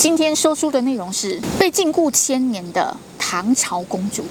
今天说书的内容是被禁锢千年的唐朝公主。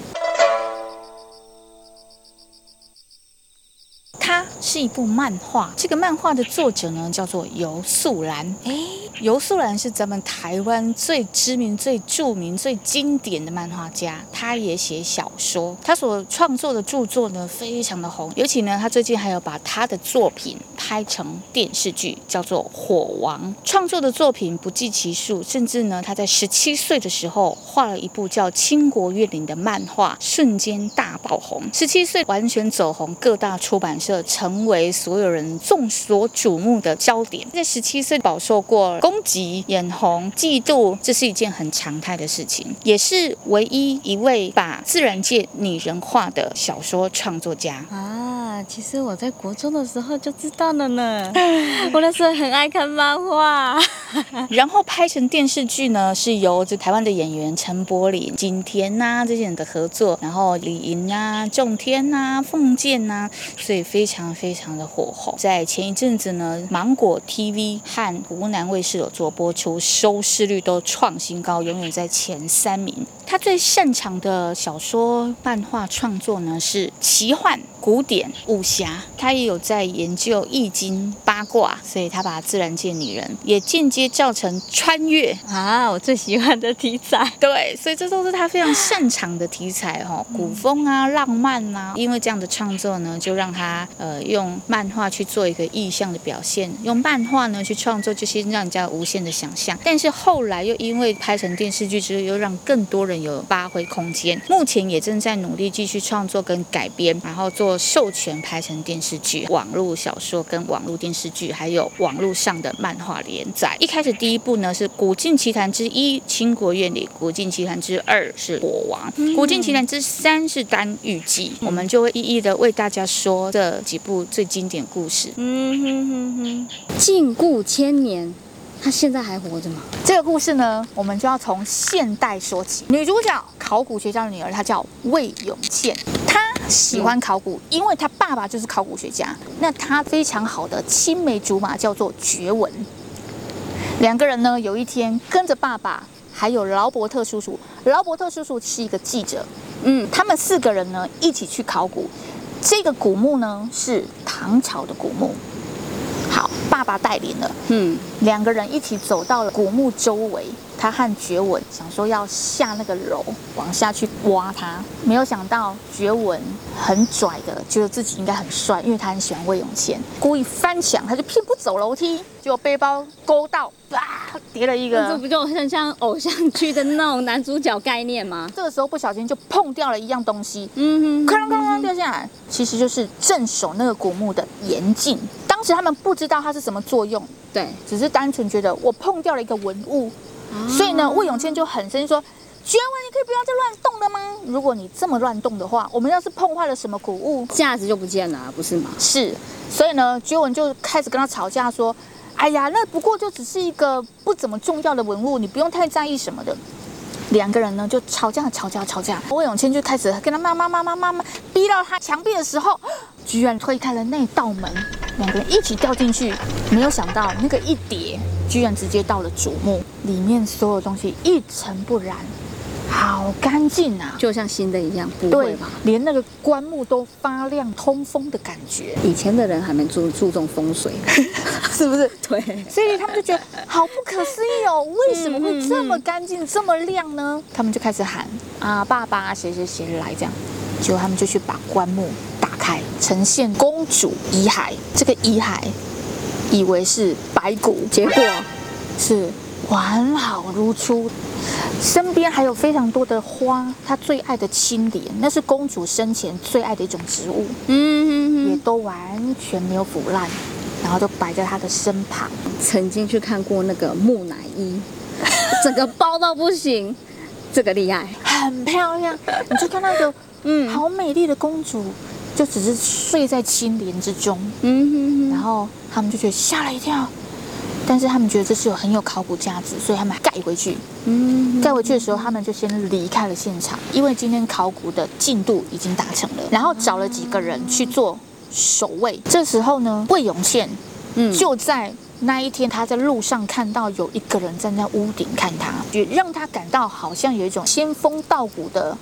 它是一部漫画，这个漫画的作者呢叫做游素兰。诶，游素兰是咱们台湾最知名、最著名、最经典的漫画家。他也写小说，他所创作的著作呢非常的红，尤其呢他最近还有把他的作品拍成电视剧，叫做《火王》。创作的作品不计其数，甚至呢他在十七岁的时候画了一部叫《倾国怨灵》的漫画，瞬间大爆红。十七岁完全走红，各大出版社。成为所有人众所瞩目的焦点。在十七岁饱受过攻击、眼红、嫉妒，这是一件很常态的事情，也是唯一一位把自然界拟人化的小说创作家啊。其实我在国中的时候就知道了呢，我那时候很爱看漫画。然后拍成电视剧呢，是由这台湾的演员陈柏霖、景甜呐、啊、这些人的合作，然后李莹啊、仲天呐、啊、凤剑呐、啊，所以非常非常的火红。在前一阵子呢，芒果 TV 和湖南卫视有做播出，收视率都创新高，永远在前三名。他最擅长的小说、漫画创作呢是奇幻、古典、武侠。他也有在研究易经、八卦，所以他把自然界拟人也间接造成穿越啊，我最喜欢的题材。对，所以这都是他非常擅长的题材哈，古风啊、浪漫啊。因为这样的创作呢，就让他呃用漫画去做一个意象的表现，用漫画呢去创作，就是让人家无限的想象。但是后来又因为拍成电视剧之后，又让更多人。有发挥空间，目前也正在努力继续创作跟改编，然后做授权拍成电视剧、网络小说跟网络电视剧，还有网络上的漫画连载。一开始第一部呢是《古镜奇谭之一：倾国怨里》，《古镜奇谭之二》是《火王》，《古镜奇谭之三》是《丹玉记》。我们就会一一的为大家说这几部最经典故事。嗯哼哼哼，禁锢千年。他现在还活着吗？这个故事呢，我们就要从现代说起。女主角考古学家的女儿，她叫魏永倩。她喜欢考古，因为他爸爸就是考古学家。那他非常好的青梅竹马叫做觉文。两个人呢，有一天跟着爸爸，还有劳伯特叔叔。劳伯特叔叔是一个记者。嗯，他们四个人呢，一起去考古。这个古墓呢，是唐朝的古墓。好，爸爸带领了，嗯，两个人一起走到了古墓周围。他和觉文想说要下那个楼往下去挖他，没有想到觉文很拽的，觉得自己应该很帅，因为他很喜欢魏永贤，故意翻墙，他就偏不走楼梯，结果背包勾到，啊，叠了一个，这不就很像偶像剧的那种男主角概念吗？这个时候不小心就碰掉了一样东西，嗯哼，哐啷哐啷掉下来，其实就是镇守那个古墓的严禁。当时他们不知道它是什么作用，对，只是单纯觉得我碰掉了一个文物。所以呢，魏永谦就很生气说：“绝文，你可以不要再乱动了吗？如果你这么乱动的话，我们要是碰坏了什么古物，价值就不见了，不是吗？”是，所以呢，绝文就开始跟他吵架，说：“哎呀，那不过就只是一个不怎么重要的文物，你不用太在意什么的。”两个人呢就吵架，吵架，吵架。魏永谦就开始跟他骂骂骂骂骂骂，逼到他墙壁的时候，居然推开了那道门，两个人一起掉进去。没有想到那个一叠。居然直接到了主墓里面，所有东西一尘不染，好干净啊，就像新的一样，不会吧？连那个棺木都发亮通风的感觉。以前的人还没注注重风水，是不是？对，所以他们就觉得好不可思议哦，为什么会这么干净、这么亮呢？他们就开始喊啊，爸爸，谁谁谁来这样，结果他们就去把棺木打开，呈现公主遗骸，这个遗骸。以为是白骨，结果是完好如初。身边还有非常多的花，她最爱的青莲，那是公主生前最爱的一种植物，嗯，也都完全没有腐烂，然后就摆在她的身旁。曾经去看过那个木乃伊，整个包到不行，这个厉害，很漂亮。你就看那个，嗯，好美丽的公主。就只是睡在青莲之中，嗯哼哼，然后他们就觉得吓了一跳，但是他们觉得这是有很有考古价值，所以他们还盖回去。嗯，盖回去的时候，他们就先离开了现场，因为今天考古的进度已经达成了，然后找了几个人去做守卫。这时候呢，魏永宪，嗯，就在那一天他在路上看到有一个人站在屋顶看他，也让他感到好像有一种仙风道骨的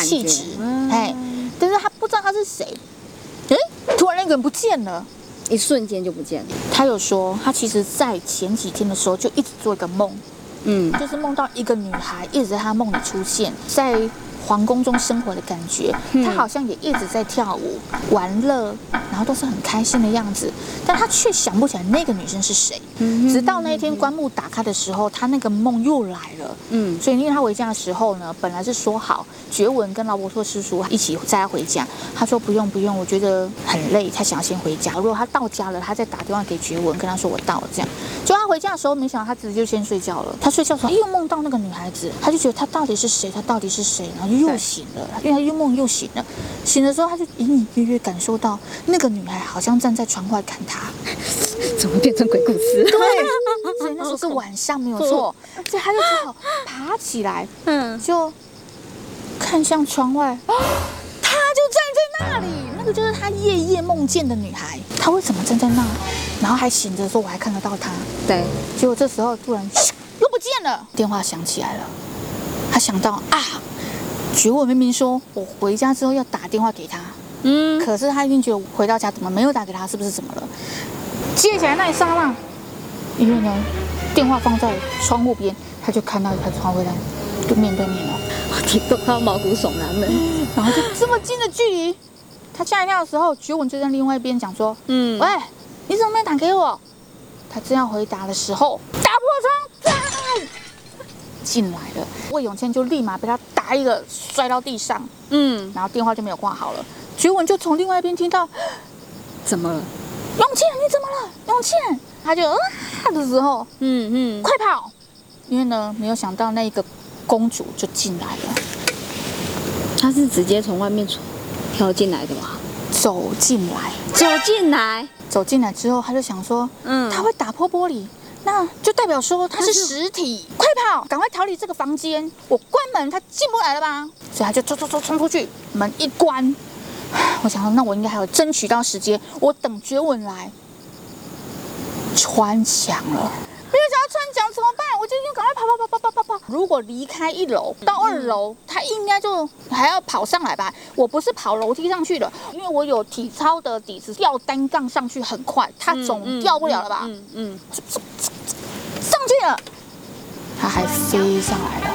气质，哎、嗯，但是他不知道他是谁，哎，突然那个人不见了，一瞬间就不见了。他有说，他其实在前几天的时候就一直做一个梦，嗯，就是梦到一个女孩一直在他梦里出现在。皇宫中生活的感觉，他好像也一直在跳舞、玩乐，然后都是很开心的样子，但他却想不起来那个女生是谁。直到那一天棺木打开的时候，他那个梦又来了。嗯，所以因为他回家的时候呢，本来是说好觉文跟劳伯特师叔一起载他回家，他说不用不用，我觉得很累，他想要先回家。如果他到家了，他再打电话给觉文，跟他说我到了这样。就他回家的时候，没想到他自己就先睡觉了。他睡觉的时候又梦到那个女孩子，他就觉得他到底是谁？他到底是谁？然后就。又醒了，因为他又梦又醒了。醒的时候，他就隐隐约约感受到那个女孩好像站在窗外看他。怎么变成鬼故事？对，所以那时候是晚上，没有错。所以他就只好爬起来，嗯，就看向窗外。他就站在那里，那个就是他夜夜梦见的女孩。他为什么站在那？然后还醒着说：“我还看得到他。”对。结果这时候突然又不见了，电话响起来了。他想到啊。觉文明明说，我回家之后要打电话给他，嗯，可是他一定觉得我回到家怎么没有打给他，是不是怎么了？接起来那一刹那，因为呢，电话放在窗户边，他就看到一台窗户在就面对面了，我听到他毛骨悚然的，然后就这么近的距离，他吓一跳的时候，觉文就在另外一边讲说，嗯，喂，你怎么没打给我？他正要回答的时候，打破窗，进来了，魏永倩就立马被他打一个摔到地上，嗯，然后电话就没有挂好了。觉文就从另外一边听到，怎么了？永倩，你怎么了？永倩，他就啊的时候，嗯嗯，快跑！因为呢，没有想到那个公主就进来了。她是直接从外面跳进来的吗？走进来，走进来，走进来之后，他就想说，嗯，他会打破玻璃。那就代表说他是实体，快跑，赶快逃离这个房间！我关门，他进不来了吧？所以他就冲冲冲冲出去，门一关。我想说，那我应该还有争取到时间，我等绝吻来穿墙了。没有想要穿墙怎么办？我就应该赶快跑跑跑跑跑跑跑。如果离开一楼到二楼，他应该就还要跑上来吧？我不是跑楼梯上去的，因为我有体操的底子，吊单杠上去很快，他总掉不了了吧？嗯嗯。他还飞上来了，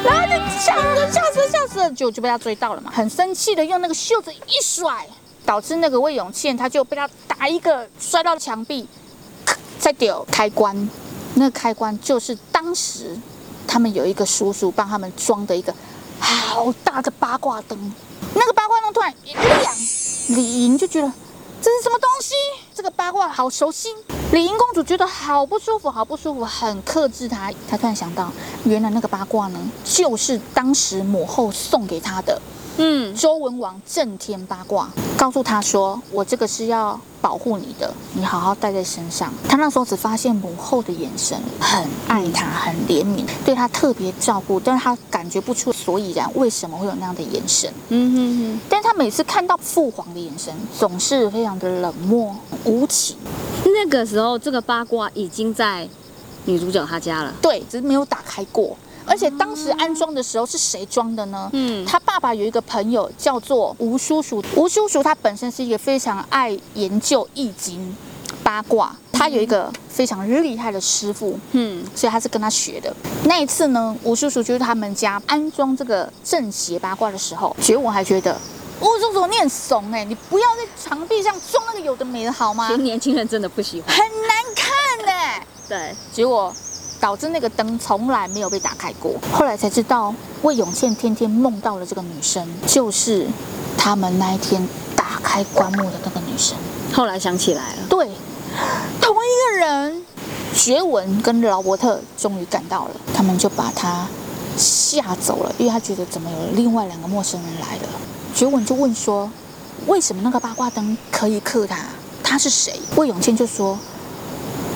然后就吓死了，吓死了，吓死了，就就被他追到了嘛，很生气的用那个袖子一甩，导致那个魏永倩他就被他打一个摔到墙壁，再丢开关，那个开关就是当时他们有一个叔叔帮他们装的一个好大的八卦灯，那个八卦灯突然一亮，李莹就觉得。这是什么东西？这个八卦好熟悉。李英公主觉得好不舒服，好不舒服，很克制她。她突然想到，原来那个八卦呢，就是当时母后送给她的。嗯，周文王震天八卦，告诉他说：“我这个是要保护你的，你好好带在身上。”他那时候只发现母后的眼神很爱他，很怜悯，对他特别照顾，但是他感觉不出所以然，为什么会有那样的眼神？嗯哼哼。但他每次看到父皇的眼神，总是非常的冷漠无情。那个时候，这个八卦已经在女主角她家了，对，只是没有打开过。而且当时安装的时候是谁装的呢？嗯，他爸爸有一个朋友叫做吴叔叔，吴叔叔他本身是一个非常爱研究易经八卦，他有一个非常厉害的师傅，嗯，所以他是跟他学的。那一次呢，吴叔叔就是他们家安装这个正邪八卦的时候，觉我还觉得吴叔叔你很怂哎，你不要在墙壁上装那个有的没的好吗？年轻人真的不喜欢，很难看哎。对，结果。导致那个灯从来没有被打开过。后来才知道，魏永倩天天梦到了这个女生，就是他们那一天打开棺木的那个女生。后来想起来了，对，同一个人。学文跟劳伯特终于赶到了，他们就把他吓走了，因为他觉得怎么有另外两个陌生人来了。学文就问说：“为什么那个八卦灯可以克他？他是谁？”魏永倩就说。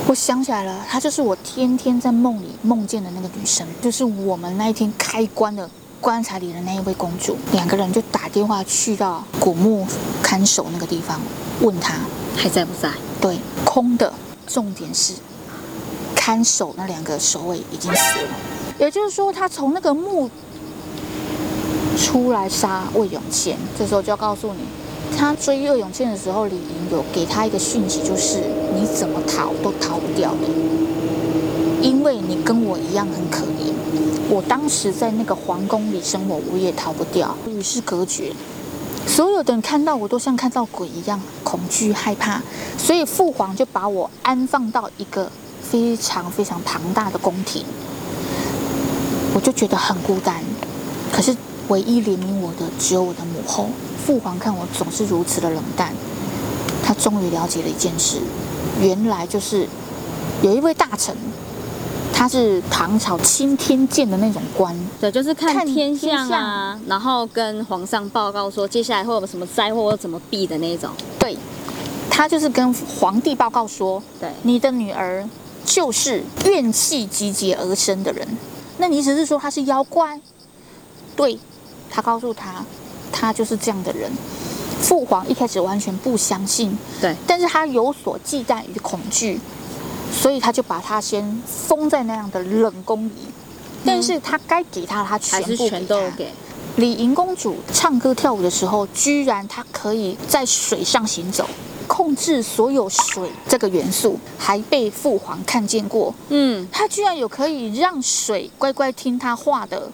我想起来了，她就是我天天在梦里梦见的那个女生，就是我们那一天开棺的棺材里的那一位公主。两个人就打电话去到古墓看守那个地方，问她还在不在？对，空的。重点是，看守那两个守卫已经死了，也就是说，他从那个墓出来杀魏永贤。这时候就要告诉你，他追魏永倩的时候，李莹有给他一个讯息，就是你怎么逃都逃不掉的，因为你跟我一样很可怜。我当时在那个皇宫里生活，我也逃不掉，与世隔绝。所有的人看到我都像看到鬼一样恐惧害怕，所以父皇就把我安放到一个非常非常庞大的宫廷，我就觉得很孤单。可是唯一怜悯我的只有我的母后。父皇看我总是如此的冷淡，他终于了解了一件事，原来就是有一位大臣。他是唐朝钦天监的那种官，对，就是看天象啊，然后跟皇上报告说接下来会有什么灾祸或怎么避的那种。对，他就是跟皇帝报告说，对，你的女儿就是怨气集结而生的人。那你意思是说她是妖怪？对，他告诉他，他就是这样的人。父皇一开始完全不相信，对，但是他有所忌惮与恐惧。所以他就把他先封在那样的冷宫里，但是他该给他，他全部。全都给。李莹公主唱歌跳舞的时候，居然她可以在水上行走，控制所有水这个元素，还被父皇看见过。嗯，她居然有可以让水乖乖听她话的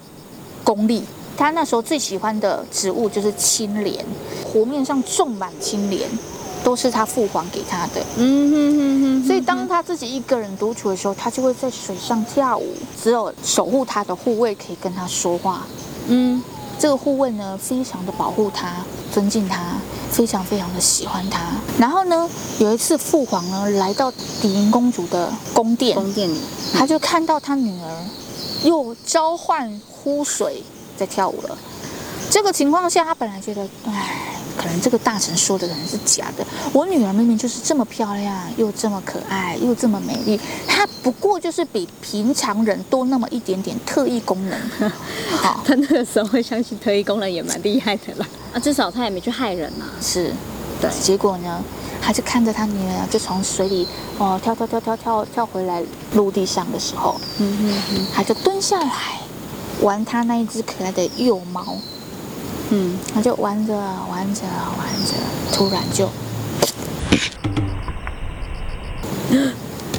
功力。她那时候最喜欢的植物就是青莲，湖面上种满青莲。都是他父皇给他的，嗯哼哼哼。所以当他自己一个人独处的时候，他就会在水上跳舞。只有守护他的护卫可以跟他说话。嗯，这个护卫呢，非常的保护他，尊敬他，非常非常的喜欢他。然后呢，有一次父皇呢来到李莹公主的宫殿，宫殿里，他就看到他女儿又召唤呼水在跳舞了。这个情况下，他本来觉得，哎。可能这个大臣说的可能是假的。我女儿明明就是这么漂亮，又这么可爱，又这么美丽，她不过就是比平常人多那么一点点特异功能。好，他那个时候会相信特异功能也蛮厉害的啦。啊，至少他也没去害人嘛、啊。是，对。结果呢，他就看着他女儿就从水里哦跳跳跳跳跳跳回来陆地上的时候，嗯他就蹲下来玩他那一只可爱的幼猫。嗯，他就玩着玩着玩着，突然就，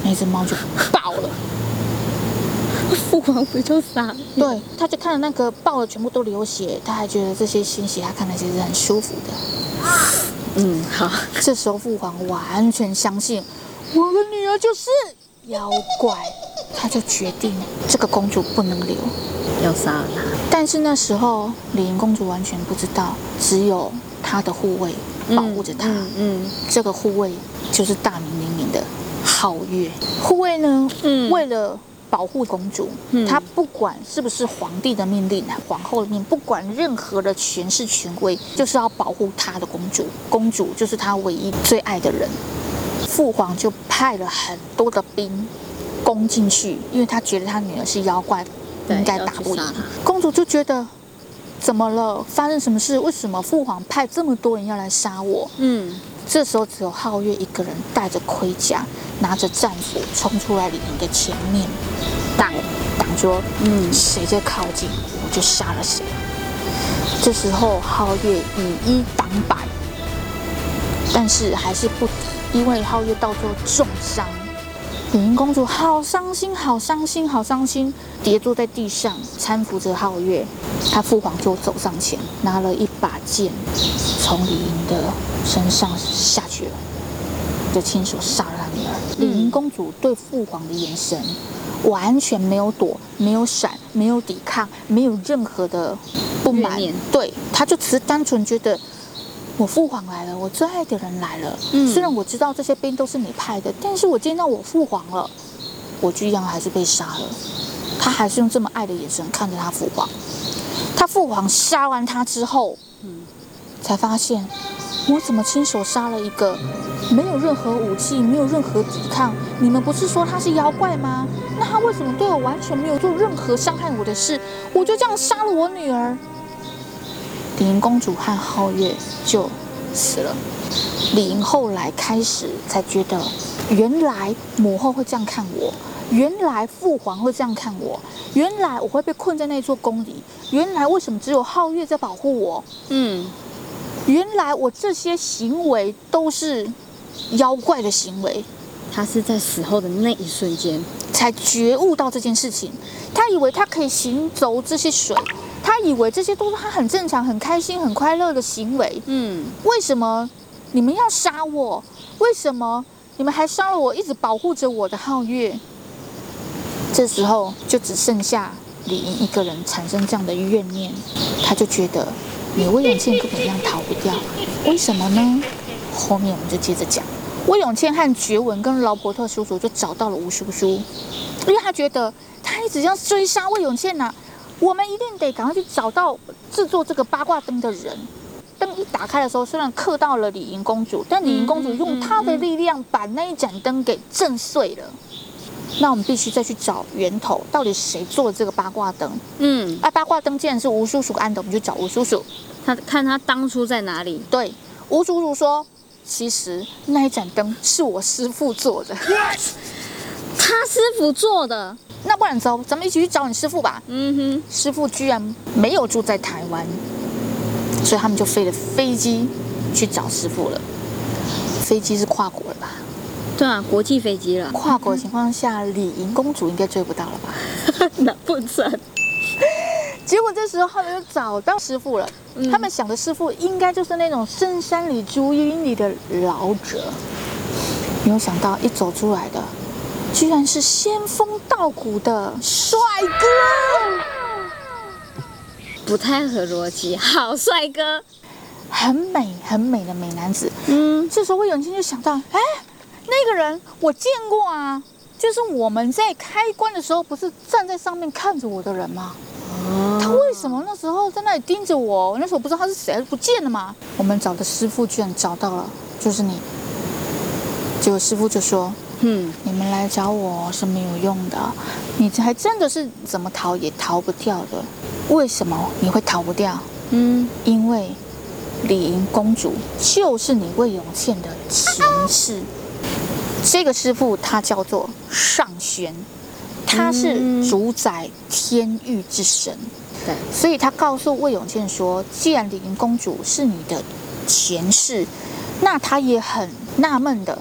那只猫就爆了。父皇不就傻？对，他就看着那个爆了，全部都流血，他还觉得这些鲜血他看了其实很舒服的。嗯，好。这时候父皇完全相信我的女儿就是妖怪，他就决定这个公主不能留。要杀了他，但是那时候李莹公主完全不知道，只有她的护卫保护着她。嗯，嗯，嗯，这个护卫就是大名鼎鼎的皓月。护卫呢，嗯，为了保护公主，嗯，他不管是不是皇帝的命令、皇后的命，不管任何的权势权威，就是要保护她的公主。公主就是她唯一最爱的人。父皇就派了很多的兵攻进去，因为他觉得他女儿是妖怪。应该打不赢。公主就觉得，怎么了？发生什么事？为什么父皇派这么多人要来杀我？嗯，这时候只有皓月一个人带着盔甲，拿着战斧冲出来李莹的前面，挡挡说：“嗯，谁在靠近，我就杀了谁。”这时候皓月以一挡百，但是还是不敌，因为皓月到最后重伤。李莹公主好伤心，好伤心，好伤心，跌坐在地上，搀扶着皓月。她父皇就走上前，拿了一把剑，从李莹的身上下去了，就亲手杀了她女儿。李莹公主对父皇的眼神完全没有躲，没有闪，没有抵抗，没有任何的不满。对，她就只是单纯觉得。我父皇来了，我最爱的人来了。嗯，虽然我知道这些兵都是你派的，但是我见到我父皇了，我居然还是被杀了。他还是用这么爱的眼神看着他父皇。他父皇杀完他之后，嗯，才发现我怎么亲手杀了一个没有任何武器、没有任何抵抗？你们不是说他是妖怪吗？那他为什么对我完全没有做任何伤害我的事？我就这样杀了我女儿。李莹公主和皓月就死了。李莹后来开始才觉得，原来母后会这样看我，原来父皇会这样看我，原来我会被困在那座宫里，原来为什么只有皓月在保护我？嗯，原来我这些行为都是妖怪的行为。他是在死后的那一瞬间才觉悟到这件事情。他以为他可以行走这些水，他以为这些都是他很正常、很开心、很快乐的行为。嗯，为什么你们要杀我？为什么你们还杀了我一直保护着我的皓月？这时候就只剩下李莹一个人产生这样的怨念，他就觉得你魏永倩根本一样逃不掉。为什么呢？后面我们就接着讲。魏永倩和觉文跟劳伯特叔叔就找到了吴叔叔，因为他觉得他一直要追杀魏永倩呐、啊，我们一定得赶快去找到制作这个八卦灯的人。灯一打开的时候，虽然刻到了李莹公主，但李莹公主用她的力量把那一盏灯给震碎了。那我们必须再去找源头，到底谁做了这个八卦灯？嗯，啊，八卦灯既然是吴叔叔安的，我们就找吴叔叔，他看他当初在哪里。对，吴叔叔说。其实那一盏灯是我师傅做的，他师傅做的，那不然走，咱们一起去找你师傅吧。嗯哼，师傅居然没有住在台湾，所以他们就飞了飞机去找师傅了。飞机是跨国了吧？对啊，国际飞机了。跨国情况下，李莹公主应该追不到了吧？那不成。结果这时候他们就找到师傅了。他们想的师傅应该就是那种深山里、竹林里的老者。没有想到一走出来的，居然是仙风道骨的帅哥，不太合逻辑。好帅哥，很美很美的美男子。嗯，这时候魏永庆就想到，哎，那个人我见过啊，就是我们在开关的时候，不是站在上面看着我的人吗？他为什么那时候在那里盯着我？我那时候不知道他是谁，不见了吗？我们找的师傅居然找到了，就是你。结果师傅就说：“嗯，你们来找我是没有用的，你还真的是怎么逃也逃不掉的。为什么你会逃不掉？嗯，因为李莹公主就是你魏永倩的前世。这个师傅他叫做上玄。”他是主宰天域之神，对，所以他告诉魏永倩说：“既然李莹公主是你的前世，那他也很纳闷的，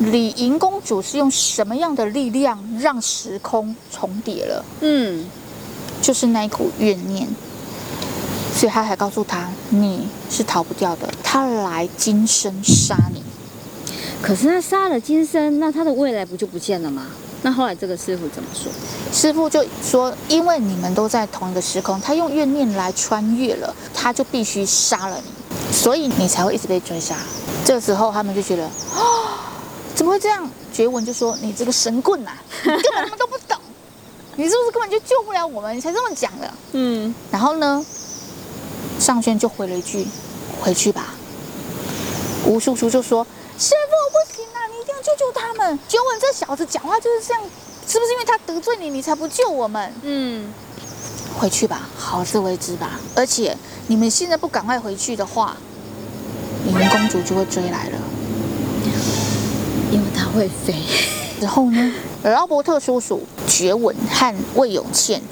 李莹公主是用什么样的力量让时空重叠了？嗯，就是那一股怨念，所以他还告诉他你是逃不掉的，他来今生杀你。可是他杀了今生，那他的未来不就不见了吗？”那后来这个师傅怎么说？师傅就说：“因为你们都在同一个时空，他用怨念来穿越了，他就必须杀了你，所以你才会一直被追杀。”这个时候他们就觉得：“啊，怎么会这样？”觉文就说：“你这个神棍呐、啊，根本什么都不懂，你是不是根本就救不了我们？你才这么讲的。”嗯。然后呢，尚轩就回了一句：“回去吧。”吴叔叔就说：“师傅，不行啊，你一定要。”救救他们！觉文这小子讲话就是这样，是不是因为他得罪你，你才不救我们？嗯，回去吧，好自为之吧。而且你们现在不赶快回去的话，你们公主就会追来了，因为它会飞。然后呢，劳伯特叔叔、觉文和魏永倩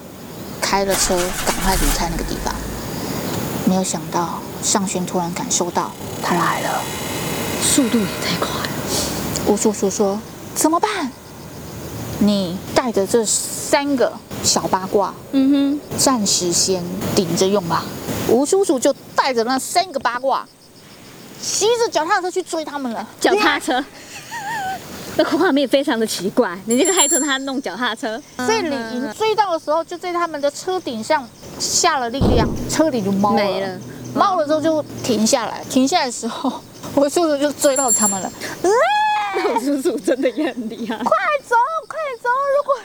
开了车，赶快离开那个地方。没有想到，尚轩突然感受到他来了，速度也太快了。吴叔叔说：“怎么办？你带着这三个小八卦，嗯哼，暂时先顶着用吧。”吴叔叔就带着那三个八卦，骑着脚踏车去追他们了。脚踏车，那画面非常的奇怪。你这个害车他弄脚踏车，所以李莹追到的时候，就在他们的车顶上下了力量，车顶就冒了，没了。冒了之后就停下来，停下来的时候，我叔叔就追到他们了。我叔叔真的也很厉害，快走，快走！如果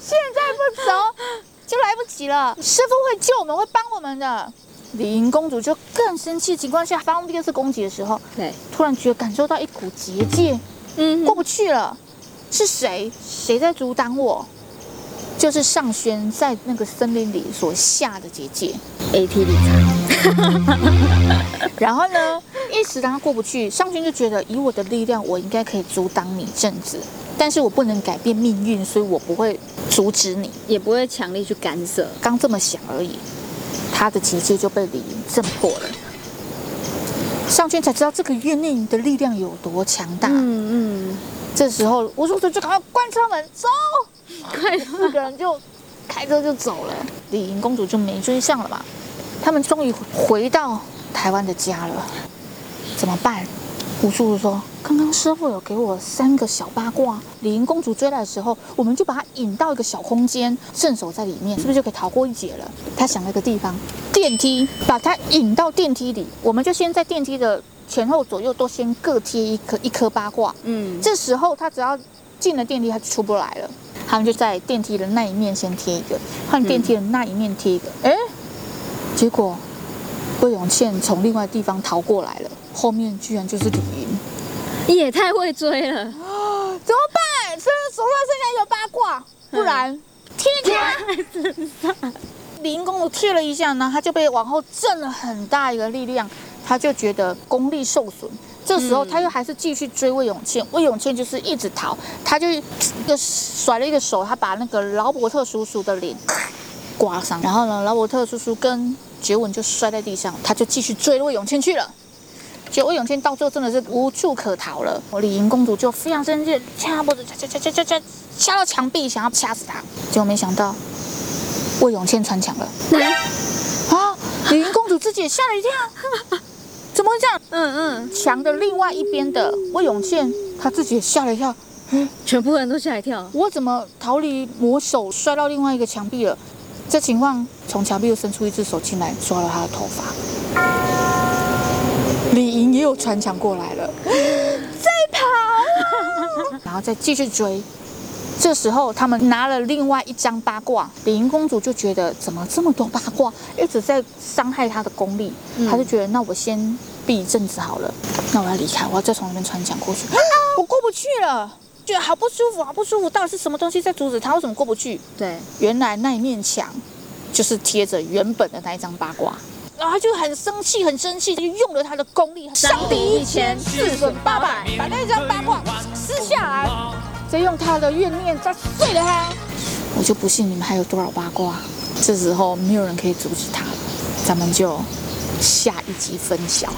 现在不走，就来不及了。师傅会救我们，会帮我们的。李莹公主就更生气的情况下，发动第二次攻击的时候，对，突然觉得感受到一股结界，嗯，过不去了。是谁？谁在阻挡我？就是上轩在那个森林里所下的结界。AT 理财。然后呢？一时让他过不去。上轩就觉得以我的力量，我应该可以阻挡你一阵子，但是我不能改变命运，所以我不会阻止你，也不会强力去干涉。刚这么想而已，他的结界就被李云震破了。上圈才知道这个怨念的力量有多强大。嗯嗯。这时候吴叔叔就赶快关车门走，快四个人就开车就走了。李莹公主就没追上了嘛。他们终于回到台湾的家了，怎么办？吴叔叔说：“刚刚师傅有给我三个小八卦，李银公主追来的时候，我们就把她引到一个小空间，镇守在里面，是不是就可以逃过一劫了？”他想了一个地方，电梯，把她引到电梯里，我们就先在电梯的。前后左右都先各贴一颗一颗八卦，嗯，这时候她只要进了电梯，她就出不来了。他们就在电梯的那一面先贴一个，换电梯的那一面贴一个，哎、嗯，结果魏永倩从另外地方逃过来了，后面居然就是李云，也太会追了，怎么办？虽然手上剩下一个八卦，不然贴贴在身上。李云公主贴了一下呢，他就被往后震了很大一个力量。他就觉得功力受损，这时候他又还是继续追魏永倩，魏永倩就是一直逃，他就一个甩了一个手，他把那个劳伯特叔叔的脸刮伤，然后呢，劳伯特叔叔跟觉文就摔在地上，他就继续追魏永倩去了，结果魏永倩到最后真的是无处可逃了，我李银公主就非常生气，掐脖子掐掐掐掐掐掐掐到墙壁，想要掐死他，结果没想到魏永倩穿墙了，啊，李银公主自己也吓了一跳。怎么会这样？嗯嗯，墙的另外一边的魏永倩，她自己也吓了一跳，嗯，全部人都吓一跳。我怎么逃离魔手，摔到另外一个墙壁了？这情况，从墙壁又伸出一只手进来，抓了他的头发。李莹也有穿墙过来了，在跑。啊，然后再继续追。这时候，他们拿了另外一张八卦，李莹公主就觉得怎么这么多八卦一直在伤害她的功力，嗯、她就觉得那我先避一阵子好了，那我要离开，我要再从那边穿墙过去，我过不去了，觉得好不舒服，好不舒服，到底是什么东西在阻止他？为什么过不去？对，原来那一面墙就是贴着原本的那一张八卦，然后他就很生气，很生气，就用了他的功力，伤敌一千，自损八百，把那张八卦撕下来。再用他的怨念再碎了他，我就不信你们还有多少八卦。这时候没有人可以阻止他了，咱们就下一集分晓。